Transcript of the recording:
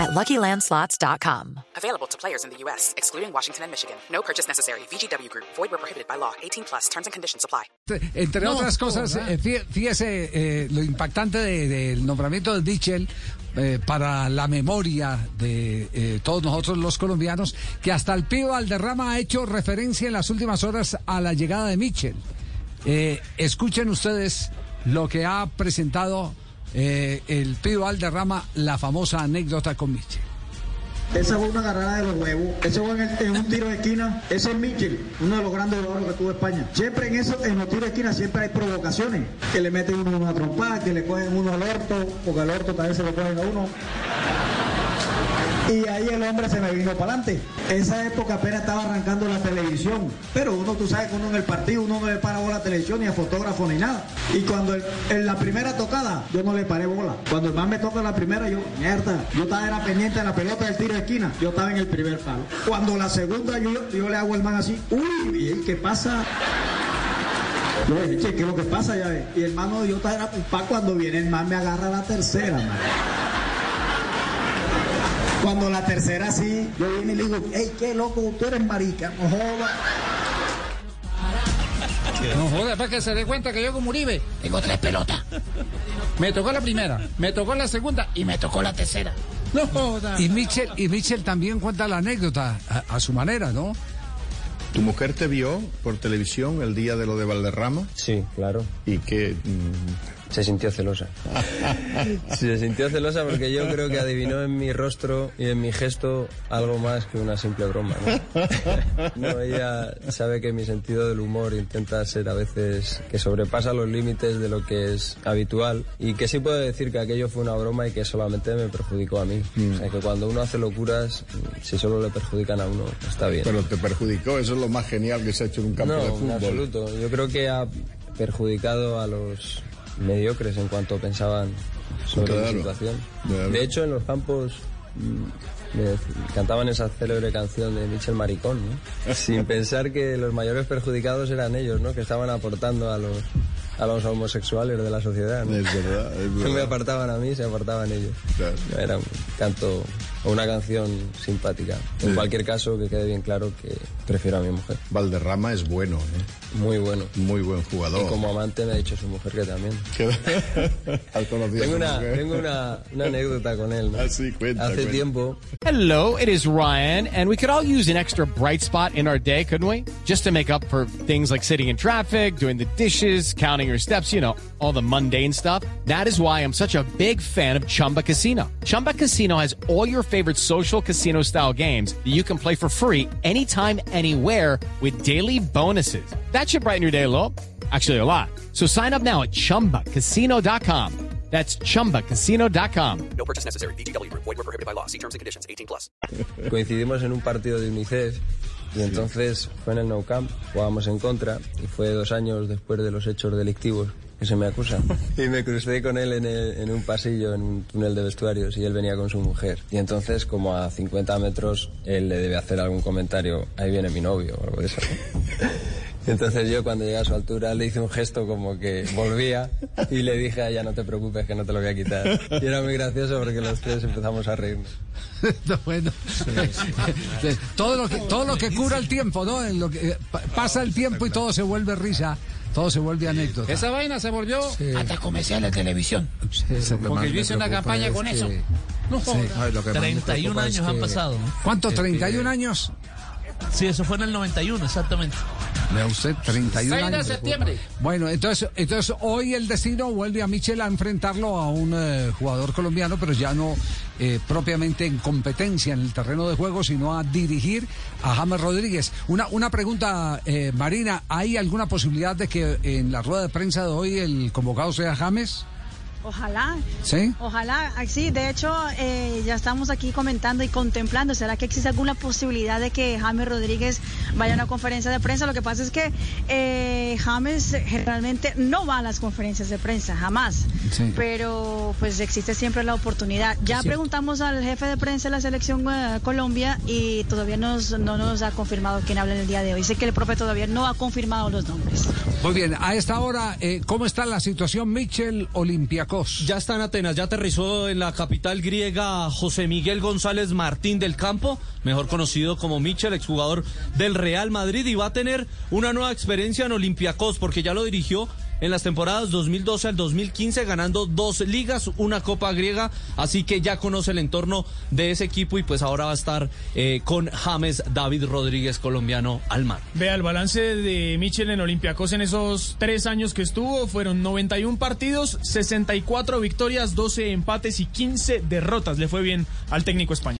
at LuckyLandSlots.com. Available to players in the U.S., excluding Washington and Michigan. No purchase necessary. VGW Group. Void where prohibited by law. 18 plus. Terms and conditions apply. Entre otras cosas, eh, fí- fíjese eh, lo impactante de- del nombramiento de Mitchell eh, para la memoria de eh, todos nosotros los colombianos, que hasta el Pío Valderrama ha hecho referencia en las últimas horas a la llegada de Mitchell. Eh, escuchen ustedes lo que ha presentado eh, el Pío Valderrama, la famosa anécdota con Mitchell. Esa fue una agarrada de los huevos. Eso fue en, un tiro de esquina. Ese es Mitchell, uno de los grandes jugadores que tuvo España. Siempre en eso, en los tiros de esquina, siempre hay provocaciones. Que le meten uno una trompada, que le cogen uno al orto, porque al orto también se lo cogen a uno. Y ahí el hombre se me vino para adelante. Esa época apenas estaba arrancando la televisión. Pero uno, tú sabes que uno en el partido, uno no le para bola a la televisión, ni a fotógrafo, ni nada. Y cuando el- en la primera tocada, yo no le paré bola. Cuando el man me toca la primera, yo, mierda, yo estaba era pendiente de la pelota del tiro de esquina. Yo estaba en el primer palo. Cuando la segunda, yo, yo le hago al man así, uy, bien, ¿qué pasa? Yo le dije, che, ¿qué es lo que pasa? Ya ves. Y el mano, yo estaba era pa' cuando viene el man me agarra la tercera, man. Cuando la tercera sí, yo vine y le digo, hey, qué loco, tú eres marica, no jodas. No joda, para que se dé cuenta que yo como Uribe tengo tres pelotas. Me tocó la primera, me tocó la segunda y me tocó la tercera. No joda. Y Mitchell, y Mitchell también cuenta la anécdota a, a su manera, ¿no? ¿Tu mujer te vio por televisión el día de lo de Valderrama? Sí, claro. ¿Y que mm, Se sintió celosa. Se sintió celosa porque yo creo que adivinó en mi rostro y en mi gesto algo más que una simple broma. ¿no? No, ella sabe que mi sentido del humor intenta ser a veces que sobrepasa los límites de lo que es habitual y que sí puedo decir que aquello fue una broma y que solamente me perjudicó a mí. O sea, que cuando uno hace locuras, si solo le perjudican a uno, está bien. pero te perjudicó? Eso es lo más genial que se ha hecho en un campo no, de en fútbol. absoluto. Yo creo que ha perjudicado a los mediocres en cuanto pensaban sobre Claro, la situación. claro. De hecho, en los campos mm, cantaban esa célebre canción de Michel Maricón, ¿no? sin pensar que los mayores perjudicados eran ellos, ¿no? que estaban aportando a los, a los homosexuales de la sociedad. ¿no? Es verdad, es No me verdad. apartaban a mí, se apartaban ellos. Claro. Era un canto o una canción simpática. En cualquier caso, que quede bien claro que prefiero a mi mujer. Valderrama es bueno, ¿eh? Muy bueno. muy buen jugador. Y como amante me ha dicho su mujer que también. ¿Has conocido a Tengo una, tengo una, una anécdota con él. ¿no? Ah, sí, cuenta, Hace cuenta. tiempo Hello, it is Ryan, and we could all use an extra bright spot in our day, couldn't we? Just to make up for things like sitting in traffic, doing the dishes, counting your steps, you know, all the mundane stuff. That is why I'm such a big fan of Chumba Casino. Chumba Casino has all your favorite social casino style games that you can play for free anytime, anywhere with daily bonuses. That should brighten your day a little. Actually, a lot. So sign up now at chumbacasino.com. That's chumbacasino.com. No purchase necessary. VGW Group. Void where prohibited by law. See terms and conditions. 18 plus. coincidimos en un partido de UNICEF y entonces fue en el Nou Camp, jugábamos en contra y fue dos años después de los hechos delictivos que se me acusan. Y me crucé con él en, el- en un pasillo, en un túnel de vestuarios y él venía con su mujer. Y entonces como a 50 metros él le debe hacer algún comentario, ahí viene mi novio o algo de eso. Y entonces yo cuando llegué a su altura le hice un gesto como que volvía y le dije a ella no te preocupes que no te lo voy a quitar. Y era muy gracioso porque los tres empezamos a reírnos. No, bueno. todo lo que todo lo que cura el tiempo, ¿no? En lo que, eh, pa- pasa el tiempo y todo se vuelve risa, todo se vuelve anécdota. Esa vaina se volvió hasta comercial de televisión. Porque yo hice una campaña con eso. No joda. 31 años han pasado. ¿no? ¿Cuánto? ¿31 años? Sí, eso fue en el 91, exactamente. Vea usted, 31 6 de años. septiembre. Bueno, entonces, entonces hoy el destino vuelve a Michel a enfrentarlo a un eh, jugador colombiano, pero ya no eh, propiamente en competencia en el terreno de juego, sino a dirigir a James Rodríguez. Una, una pregunta, eh, Marina, ¿hay alguna posibilidad de que en la rueda de prensa de hoy el convocado sea James? Ojalá. ¿Sí? Ojalá, sí, de hecho eh, ya estamos aquí comentando y contemplando, ¿será que existe alguna posibilidad de que James Rodríguez vaya a una conferencia de prensa? Lo que pasa es que eh, James generalmente no va a las conferencias de prensa, jamás, Sí. pero pues existe siempre la oportunidad. Ya preguntamos al jefe de prensa de la selección eh, Colombia y todavía nos, no nos ha confirmado quién habla en el día de hoy. Sé que el profe todavía no ha confirmado los nombres. Muy bien, a esta hora, eh, ¿cómo está la situación Michel Ya está en Atenas, ya aterrizó en la capital griega José Miguel González Martín del Campo, mejor conocido como Michel, exjugador del Real Madrid, y va a tener una nueva experiencia en Olympiacos, porque ya lo dirigió en las temporadas 2012 al 2015, ganando dos ligas, una Copa griega, así que ya conoce el entorno de ese equipo y pues ahora va a estar eh, con James David Rodríguez, colombiano, al mando. Vea, el balance de Michel en Olympiacos en esos tres años que estuvo fueron 91 partidos, 64 victorias, 12 empates y 15 derrotas. Le fue bien al técnico español.